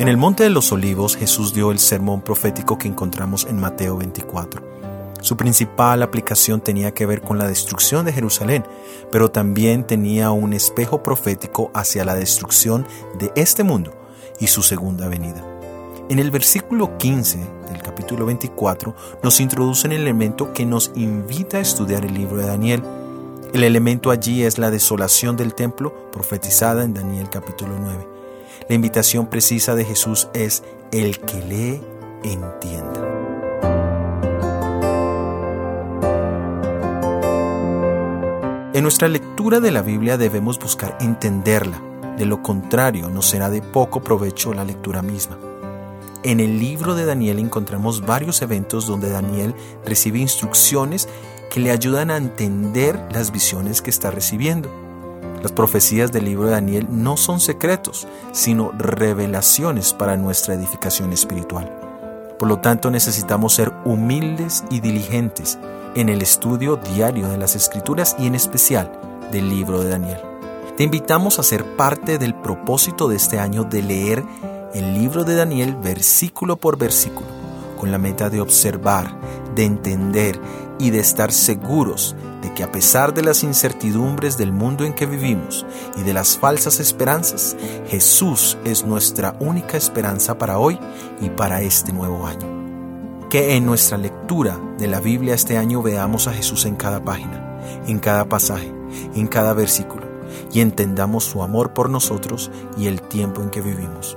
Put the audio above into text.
En el Monte de los Olivos Jesús dio el sermón profético que encontramos en Mateo 24. Su principal aplicación tenía que ver con la destrucción de Jerusalén, pero también tenía un espejo profético hacia la destrucción de este mundo y su segunda venida. En el versículo 15 del capítulo 24 nos introduce un elemento que nos invita a estudiar el libro de Daniel. El elemento allí es la desolación del templo profetizada en Daniel capítulo 9. La invitación precisa de Jesús es el que lee entienda. En nuestra lectura de la Biblia debemos buscar entenderla, de lo contrario nos será de poco provecho la lectura misma. En el libro de Daniel encontramos varios eventos donde Daniel recibe instrucciones que le ayudan a entender las visiones que está recibiendo. Las profecías del libro de Daniel no son secretos, sino revelaciones para nuestra edificación espiritual. Por lo tanto, necesitamos ser humildes y diligentes en el estudio diario de las Escrituras y en especial del libro de Daniel. Te invitamos a ser parte del propósito de este año de leer el libro de Daniel versículo por versículo, con la meta de observar, de entender y de estar seguros de que a pesar de las incertidumbres del mundo en que vivimos y de las falsas esperanzas, Jesús es nuestra única esperanza para hoy y para este nuevo año. Que en nuestra lectura de la Biblia este año veamos a Jesús en cada página, en cada pasaje, en cada versículo, y entendamos su amor por nosotros y el tiempo en que vivimos.